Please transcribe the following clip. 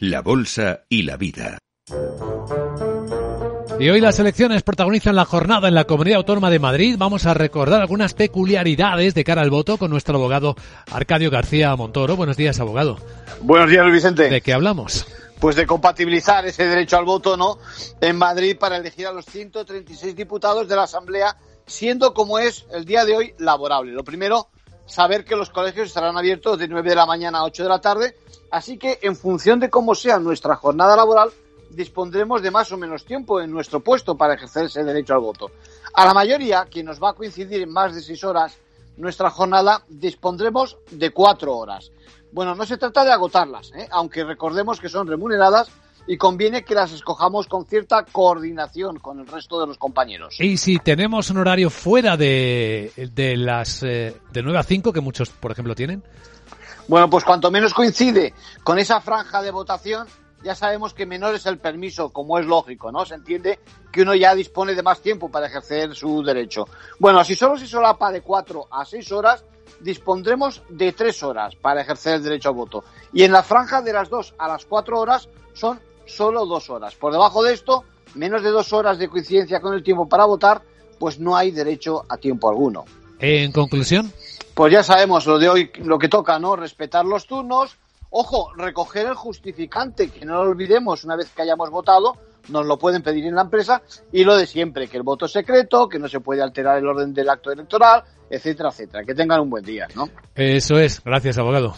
la bolsa y la vida. Y hoy las elecciones protagonizan la jornada en la Comunidad Autónoma de Madrid. Vamos a recordar algunas peculiaridades de cara al voto con nuestro abogado Arcadio García Montoro. Buenos días, abogado. Buenos días, Luis Vicente. ¿De qué hablamos? Pues de compatibilizar ese derecho al voto, ¿no? En Madrid para elegir a los 136 diputados de la Asamblea, siendo como es el día de hoy laborable. Lo primero, saber que los colegios estarán abiertos de 9 de la mañana a 8 de la tarde, así que en función de cómo sea nuestra jornada laboral, dispondremos de más o menos tiempo en nuestro puesto para ejercer ese derecho al voto. A la mayoría, que nos va a coincidir en más de seis horas, nuestra jornada dispondremos de cuatro horas. Bueno, no se trata de agotarlas, ¿eh? aunque recordemos que son remuneradas y conviene que las escojamos con cierta coordinación con el resto de los compañeros. Y si tenemos un horario fuera de, de las eh, de 9 a 5, que muchos, por ejemplo, tienen. Bueno, pues cuanto menos coincide con esa franja de votación, ya sabemos que menor es el permiso, como es lógico, ¿no? Se entiende que uno ya dispone de más tiempo para ejercer su derecho. Bueno, si solo se solapa de cuatro a seis horas, dispondremos de tres horas para ejercer el derecho al voto. Y en la franja de las dos a las cuatro horas son solo dos horas. Por debajo de esto, menos de dos horas de coincidencia con el tiempo para votar, pues no hay derecho a tiempo alguno. En conclusión. Pues ya sabemos lo de hoy, lo que toca, ¿no? Respetar los turnos, Ojo, recoger el justificante, que no lo olvidemos una vez que hayamos votado, nos lo pueden pedir en la empresa, y lo de siempre, que el voto es secreto, que no se puede alterar el orden del acto electoral, etcétera, etcétera. Que tengan un buen día, ¿no? Eso es. Gracias, abogado.